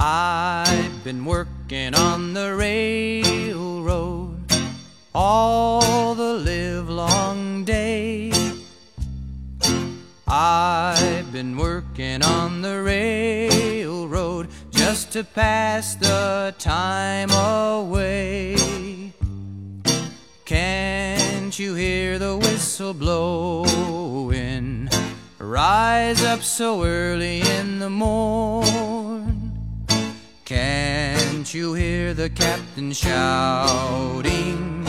I've been working on the railroad all the livelong day. I've been working on the railroad just to pass the time away. Can't you hear the whistle blowing? Rise up so early in the morn. Can't you hear the captain shouting?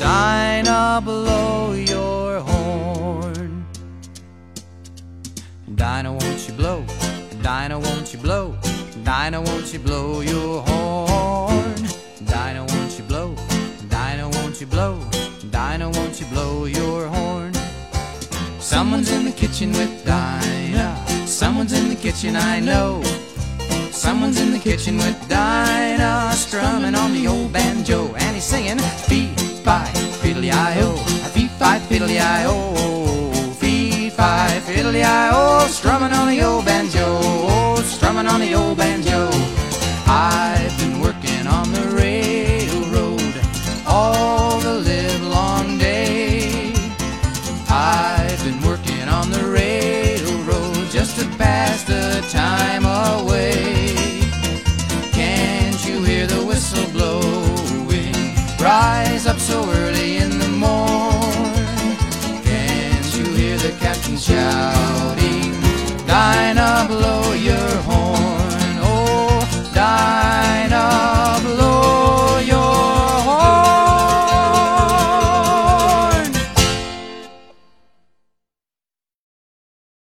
Dinah, blow your horn. Dinah, won't you blow? Dinah, won't you blow? Dinah, won't you blow your horn? Dinah, won't you blow? Dinah, won't you blow? Dinah, won't you blow your horn? Someone's in the kitchen with Dinah. Someone's in the kitchen, I know. Someone's in the kitchen with Dinah, strumming on the old banjo, and he's singing fee fi fiddly i o, fee fi fiddly i o, fee fi fiddly i o, strumming on the old banjo, oh, strumming on the old banjo. I've 家